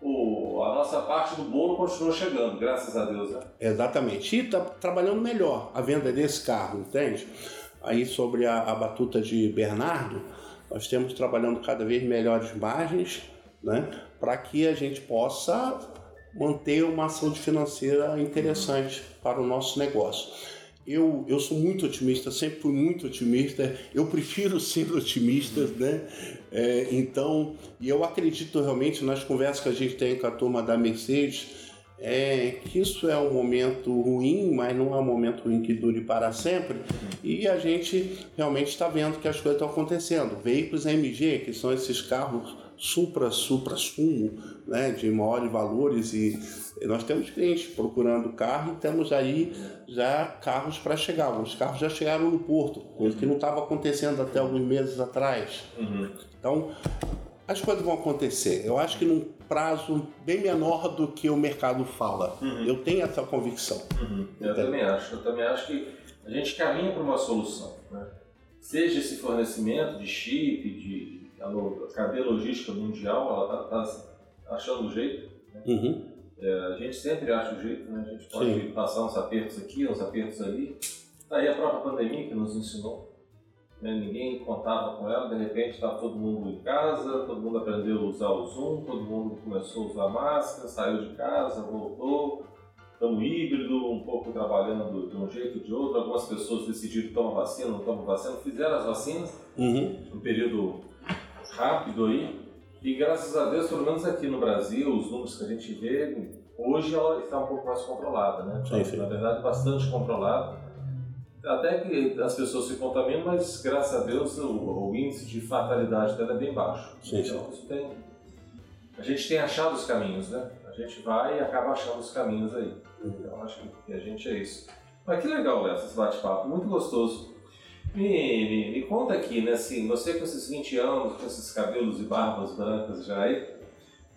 o, a nossa parte do bolo continua chegando, graças a Deus. Né? Exatamente. E está trabalhando melhor a venda desse carro, entende? Aí sobre a, a batuta de Bernardo, nós temos trabalhando cada vez melhores margens, né? Para que a gente possa manter uma saúde financeira interessante para o nosso negócio. Eu, eu sou muito otimista, sempre fui muito otimista. Eu prefiro ser otimista, né? É, então, e eu acredito realmente nas conversas que a gente tem com a turma da Mercedes, é que isso é um momento ruim, mas não é um momento ruim que dure para sempre. E a gente realmente está vendo que as coisas estão acontecendo. Veículos AMG, que são esses carros supra, supra, sumo, né, de maiores valores e nós temos clientes procurando carro e temos aí já carros para chegar. Alguns carros já chegaram no porto, coisa que não estava acontecendo até alguns meses atrás. Uhum. Então, as coisas vão acontecer. Eu acho que num prazo bem menor do que o mercado fala. Uhum. Eu tenho essa convicção. Uhum. Eu também acho. Eu também acho que a gente caminha para uma solução. Né? Seja esse fornecimento de chip, de a, a cadeia logística mundial, ela está achando o jeito. Uhum. É, a gente sempre acha o jeito, né? A gente pode Sim. passar uns apertos aqui, uns apertos ali. Tá aí a própria pandemia que nos ensinou. né? Ninguém contava com ela, de repente estava todo mundo em casa, todo mundo aprendeu a usar o Zoom, todo mundo começou a usar máscara, saiu de casa, voltou. Estamos híbrido, um pouco trabalhando de um jeito ou de outro. Algumas pessoas decidiram tomar vacina, não tomam vacina, fizeram as vacinas Uhum. um período rápido aí. E graças a Deus, pelo menos aqui no Brasil, os números que a gente vê, hoje ela está um pouco mais controlada, né? Sim, sim. Na verdade, bastante controlada. Até que as pessoas se contaminam, mas graças a Deus o, o índice de fatalidade dela é bem baixo. Sim, então, isso tem... a gente tem achado os caminhos, né? A gente vai e acaba achando os caminhos aí. Então, acho que a gente é isso. Mas que legal, Léo, esse bate-papo, muito gostoso. Me, me, me conta aqui, né, assim, você com esses 20 anos, com esses cabelos e barbas brancas já aí,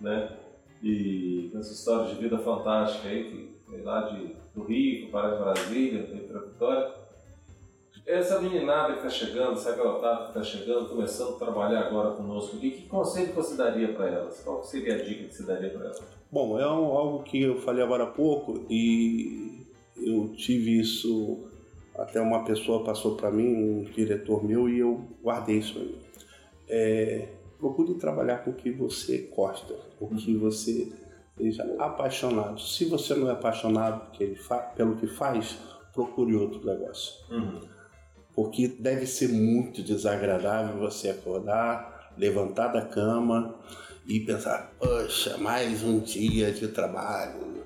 né, e com essa história de vida fantástica aí, que veio lá de, do Rio, para Brasília, veio para Vitória. Essa meninada que está chegando, essa garotada que está chegando, começando a trabalhar agora conosco aqui, que conselho você daria para elas? Qual seria a dica que você daria para elas? Bom, é algo que eu falei agora há pouco e eu tive isso, até uma pessoa passou para mim, um diretor meu, e eu guardei isso aí. É, procure trabalhar com o que você gosta, com o que você seja apaixonado. Se você não é apaixonado pelo que faz, procure outro negócio. Porque deve ser muito desagradável você acordar, levantar da cama e pensar, poxa, mais um dia de trabalho.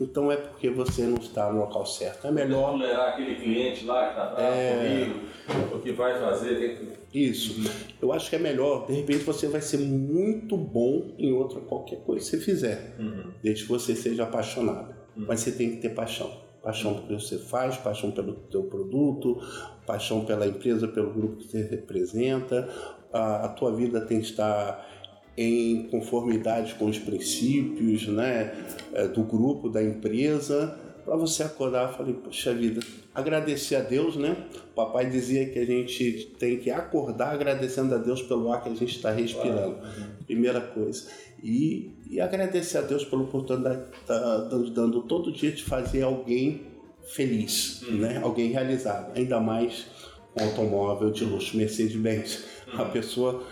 Então é porque você não está no local certo. É melhor tolerar aquele cliente lá que está bravo É. comigo, o que vai fazer, isso. Eu acho que é melhor, de repente você vai ser muito bom em outra qualquer coisa que você fizer, Uhum. desde que você seja apaixonado. mas você tem que ter paixão. Paixão pelo que você faz, paixão pelo teu produto, paixão pela empresa, pelo grupo que você representa. A, a tua vida tem que estar em conformidade com os princípios né, é, do grupo, da empresa, para você acordar e falar, poxa vida, agradecer a Deus, né? O papai dizia que a gente tem que acordar agradecendo a Deus pelo ar que a gente está respirando. Primeira coisa. E, e agradecer a Deus pela oportunidade que está dando todo dia de fazer alguém feliz, uhum. né? Alguém realizado. Ainda mais com automóvel de luxo, Mercedes-Benz. A pessoa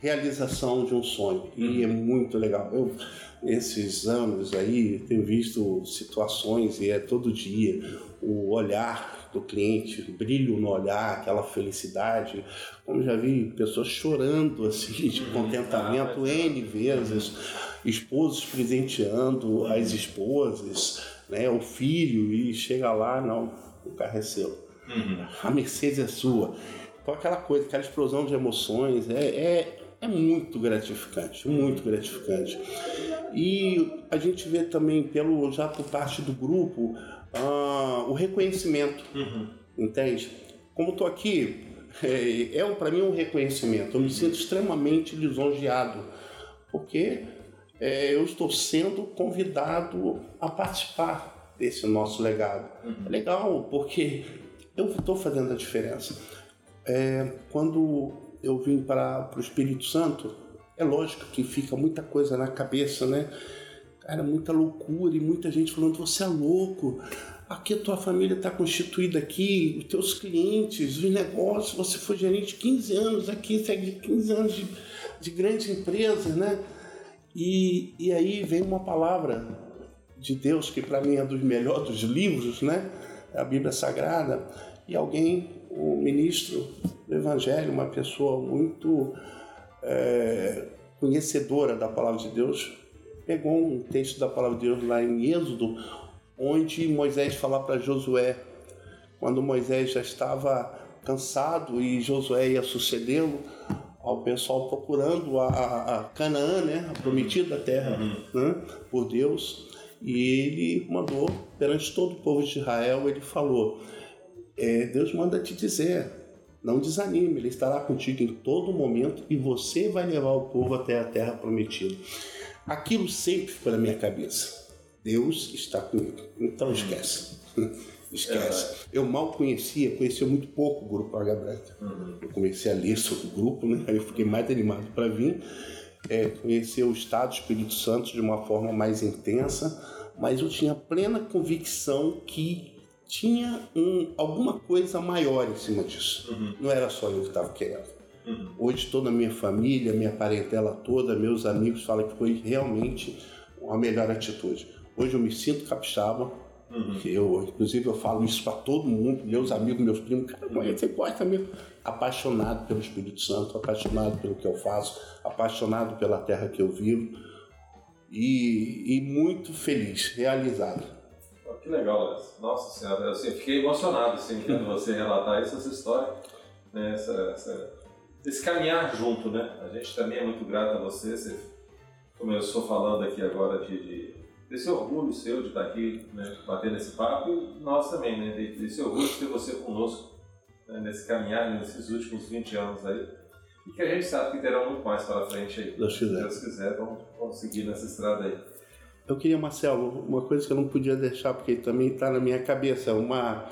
realização de um sonho. E é muito legal. Eu, nesses anos aí, tenho visto situações e é todo dia o olhar do cliente, o brilho no olhar, aquela felicidade. Como já vi pessoas chorando assim de contentamento N vezes, esposos presenteando as esposas, né, o filho, e chega lá, não, o carro é seu. Uhum. A Mercedes é sua. Com aquela coisa, aquela explosão de emoções, é, é é muito gratificante, muito gratificante. E a gente vê também, pelo, já por parte do grupo, uh, o reconhecimento, uhum. entende? Como estou aqui, é, é para mim um reconhecimento. Eu me sinto extremamente lisonjeado, porque é, eu estou sendo convidado a participar desse nosso legado. Uhum. É legal, porque eu estou fazendo a diferença. É, quando eu vim para o Espírito Santo, é lógico que fica muita coisa na cabeça, né? Cara, muita loucura e muita gente falando: você é louco, aqui a tua família está constituída aqui, os teus clientes, os negócios, você foi gerente 15 anos aqui, segue 15 anos de, de grandes empresas, né? E, e aí vem uma palavra de Deus que para mim é dos melhores dos livros, né? É a Bíblia Sagrada. E alguém, o ministro do Evangelho, uma pessoa muito é, conhecedora da palavra de Deus, pegou um texto da palavra de Deus lá em Êxodo, onde Moisés fala para Josué, quando Moisés já estava cansado e Josué ia sucedê-lo, ao pessoal procurando a, a, Canaã, né, a prometida terra uhum. né, por Deus, e ele mandou perante todo o povo de Israel, ele falou, é, Deus manda te dizer, não desanime, Ele estará contigo em todo momento e você vai levar o povo até a terra prometida. Aquilo sempre ficou na minha cabeça. Deus está comigo. Então esquece. esquece. É eu mal conhecia, conhecia muito pouco o grupo Água Branca. Uhum. Eu comecei a ler sobre o grupo, né? aí eu fiquei mais animado para vir. É, conhecer o Estado do Espírito Santo de uma forma mais intensa, mas eu tinha plena convicção que tinha um, alguma coisa maior em cima disso. Uhum. Não era só eu que estava querendo. Uhum. Hoje toda a minha família, minha parentela toda, meus amigos falam que foi realmente a melhor atitude. Hoje eu me sinto capixaba, uhum. eu, inclusive eu falo isso para todo mundo, meus amigos, meus primos, cara, você gosta mesmo. Apaixonado pelo Espírito Santo, apaixonado pelo que eu faço, apaixonado pela terra que eu vivo e, e muito feliz, realizado. Que legal, Nossa Senhora, eu assim, fiquei emocionado assim, vendo você relatar essa história, né, essa, essa, esse caminhar junto, né? A gente também é muito grato a você, você começou falando aqui agora de, de desse orgulho seu de estar aqui, né, batendo esse papo, e nós também, né, desse orgulho de ter você conosco né, nesse caminhar, nesses últimos 20 anos aí, e que a gente sabe que terá muito mais para frente aí. Deus quiser. Deus quiser, vamos, vamos seguir nessa estrada aí. Eu queria, Marcelo, uma coisa que eu não podia deixar, porque também está na minha cabeça. Uma,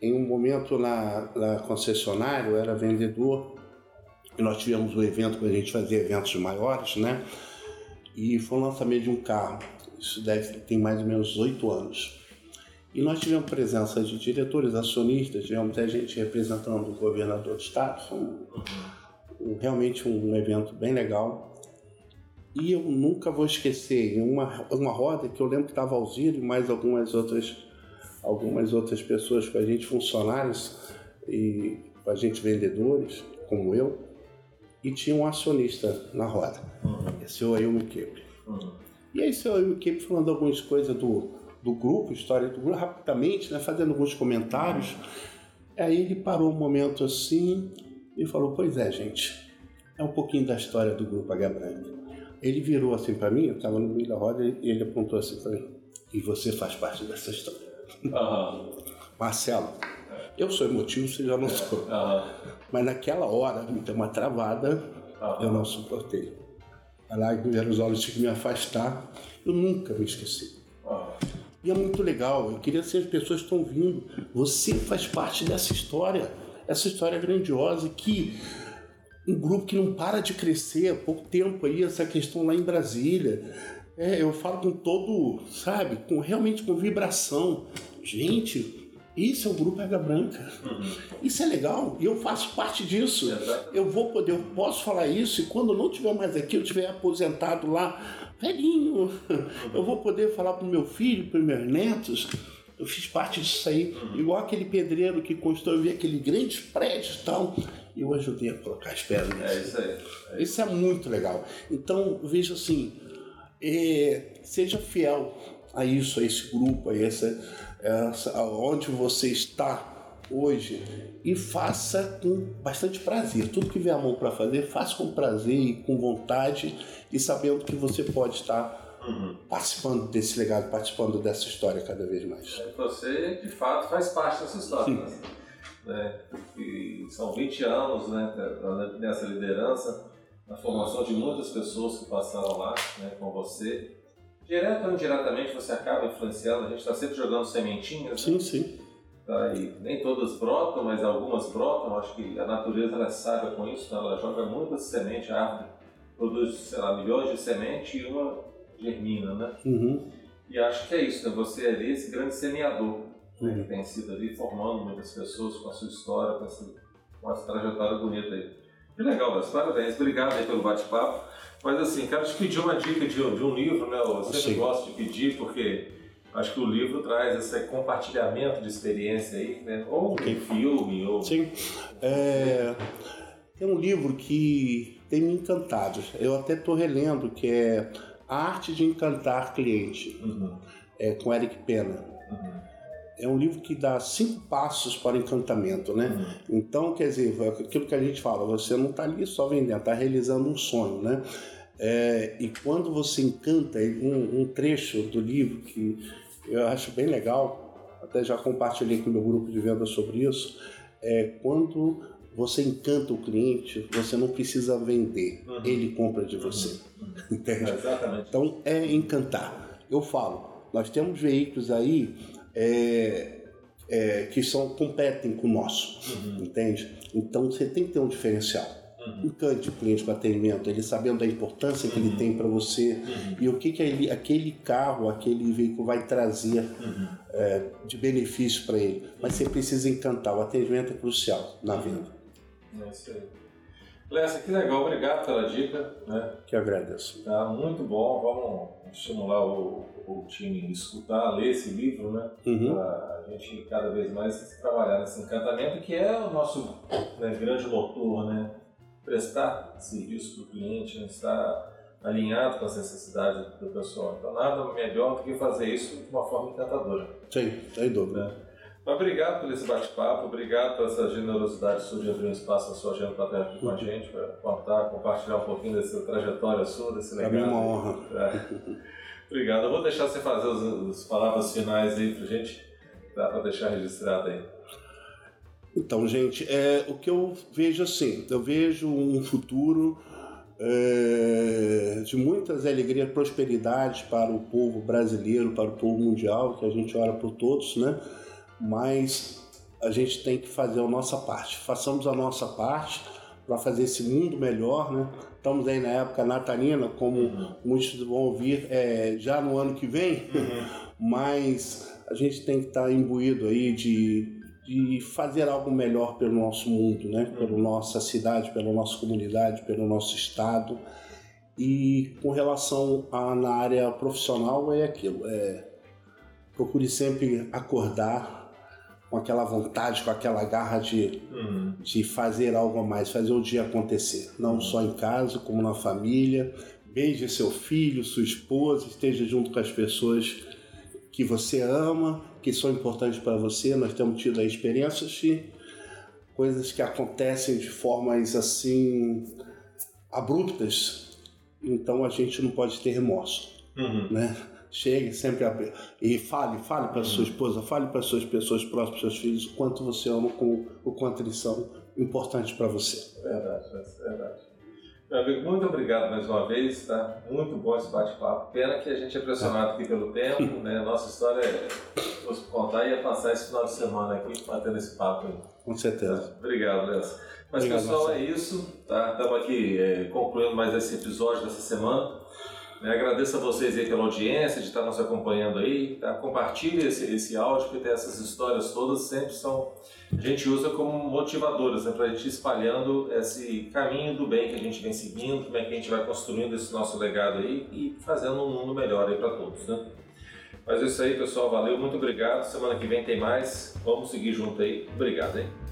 em um momento na, na concessionária, eu era vendedor, e nós tivemos um evento que a gente fazia eventos maiores, né? E foi o lançamento de um carro. Isso deve tem mais ou menos oito anos. E nós tivemos presença de diretores, acionistas, tivemos até gente representando o governador do estado. Foi um, realmente um evento bem legal. E eu nunca vou esquecer, uma, uma roda que eu lembro que estava Alziro e mais algumas outras, algumas outras pessoas com a gente, funcionários e com a gente vendedores, como eu, e tinha um acionista na roda, uhum. esse é o Ailmo Kepe. Uhum. E aí, seu Ailmo Kepe falando algumas coisas do, do grupo, história do grupo, rapidamente, né, fazendo alguns comentários. Aí ele parou um momento assim e falou: Pois é, gente, é um pouquinho da história do grupo H Branca. Ele virou assim para mim, eu estava no meio da roda e ele apontou assim para mim: E você faz parte dessa história. Aham. Marcelo, eu sou emotivo, você já não sou. Aham. Mas naquela hora me deu uma travada, Aham. eu não suportei. A lágrima nos olhos tive que me afastar. Eu nunca me esqueci. E é muito legal. Eu queria ser as pessoas que estão vindo. Você faz parte dessa história. Essa história grandiosa que um grupo que não para de crescer há pouco tempo aí, essa questão lá em Brasília. É, eu falo com todo, sabe, com realmente com vibração. Gente, isso é o grupo Água Branca. Isso é legal e eu faço parte disso. Eu vou poder, eu posso falar isso e quando eu não estiver mais aqui, eu estiver aposentado lá, velhinho, eu vou poder falar para o meu filho, para os meus netos. Eu fiz parte disso aí, igual aquele pedreiro que construiu aquele grandes prédios e tal. E Eu ajudei a colocar as pedras. É isso aí. Isso é muito legal. Então, veja assim, é, seja fiel a isso, a esse grupo, a essa, essa, aonde você está hoje e faça com bastante prazer. Tudo que vier a mão para fazer, faça com prazer e com vontade e sabendo que você pode estar Uhum. participando desse legado, participando dessa história cada vez mais. Você, de fato, faz parte dessa história. Né? Né? São 20 anos né, nessa liderança, na formação de muitas pessoas que passaram lá né, com você. Direto ou indiretamente você acaba influenciando, a gente está sempre jogando sementinhas. né? Sim, sim. Tá? E nem todas brotam, mas algumas brotam. Acho que a natureza ela é sábia com isso, né? ela joga muitas sementes, a árvore produz, sei lá, milhões de sementes e uma germina, né? Uhum. E acho que é isso, né? Você é ali esse grande semeador, né? Uhum. que tem sido ali formando muitas pessoas com a sua história, com essa, essa trajetória bonita aí. Que legal, Bas, parabéns, obrigado aí pelo bate-papo. Mas assim, quero te pedir uma dica de, de um livro, né? Eu sempre Sim. gosto de pedir, porque acho que o livro traz esse compartilhamento de experiência aí, né? Ou um filme, ou... Sim. É, tem um livro que tem me encantado. Eu até estou relendo, que é A Arte de Encantar Cliente, Uhum, é, com Eric Pena. uhum, É um livro que dá cinco passos para o encantamento, né? uhum. Então, quer dizer, é aquilo que a gente fala, você não está ali só vendendo, está realizando um sonho, né? É, e quando você encanta, um, um trecho do livro que eu acho bem legal, até já compartilhei com o meu grupo de venda sobre isso, é quando você encanta o cliente, você não precisa vender, Uhum. ele compra de você, entende? É, exatamente. Então é encantar. Eu falo, nós temos veículos aí é, é, que são competem com o nosso, Uhum, entende? Então você tem que ter um diferencial. uhum, Encante o cliente com atendimento, ele sabendo da importância que Uhum. ele tem para você uhum, e o que, que ele- aquele carro, aquele veículo vai trazer uhum. é, de benefício para ele. Mas você precisa encantar, o atendimento é crucial na venda. É isso aí. Lessa, que legal, obrigado pela dica, né? Que agradeço. Tá muito bom, vamos estimular o, o time escutar, ler esse livro, né? Uhum. Para a gente cada vez mais trabalhar nesse encantamento, que é o nosso né, grande motor, né? Prestar serviço para o cliente, né? estar alinhado com as necessidades do pessoal. Então, nada melhor do que fazer isso de uma forma encantadora. Sim, sem dúvida. Né? Mas obrigado por esse bate-papo, obrigado por essa generosidade sua de abrir um espaço na sua agenda para estar aqui com a gente, para contar, compartilhar um pouquinho dessa trajetória sua, desse legado. é uma honra. É. Obrigado. Eu vou deixar você fazer as, as palavras finais aí pra gente, dá para deixar registrado aí. Então, gente, é, o que eu vejo assim, eu vejo um futuro é, de muitas alegrias, prosperidades para o povo brasileiro, para o povo mundial, que a gente ora por todos, né? Mas a gente tem que fazer a nossa parte. Façamos a nossa parte para fazer esse mundo melhor, né? Estamos aí na época natalina, como muitos vão ouvir é, já no ano que vem, mas a gente tem que estar imbuído aí de, de fazer algo melhor pelo nosso mundo, né? Pela nossa cidade, pela nossa comunidade, pelo nosso estado. E com relação a na área profissional é aquilo, é procure sempre acordar com aquela vontade, com aquela garra de, Uhum. de fazer algo a mais, fazer o dia acontecer, não só em casa, como na família. Beije seu filho, sua esposa, esteja junto com as pessoas que você ama, que são importantes para você. Nós temos tido aí experiências de coisas que acontecem de formas assim abruptas, então a gente não pode ter remorso, Uhum. né? Chegue sempre a... e fale, fale para sua esposa, fale para suas pessoas próximas, seus filhos, o quanto você ama, com, o quanto eles são importantes para você. Verdade, verdade. Meu amigo, muito obrigado mais uma vez, tá? Muito bom esse bate-papo. Pena que a gente é pressionado aqui pelo tempo, né? Nossa história, é, se fosse contar, ia passar esse final de semana aqui batendo esse papo aí. Com certeza. Obrigado, Léo. Mas Obrigado, pessoal, Marcelo. é isso, tá? Estamos aqui é, concluindo mais esse episódio dessa semana. Eu agradeço a vocês aí pela audiência, de estar nos acompanhando aí. Tá? Compartilhe esse, esse áudio, porque essas histórias todas sempre são. A gente usa como motivadoras, né? para a gente ir espalhando esse caminho do bem que a gente vem seguindo, como é que a gente vai construindo esse nosso legado aí e fazendo um mundo melhor aí para todos. Né? Mas é isso aí, pessoal. Valeu, muito obrigado. Semana que vem tem mais. Vamos seguir junto aí. Obrigado, hein?